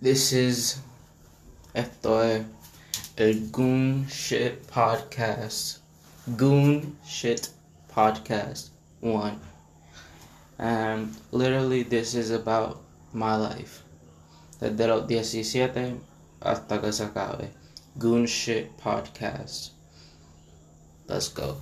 This is esto es el Goon Shit Podcast. Goon Shit Podcast 1. And literally this is about my life. Desde los 17 hasta que se acabe. Goon Shit Podcast. Let's go.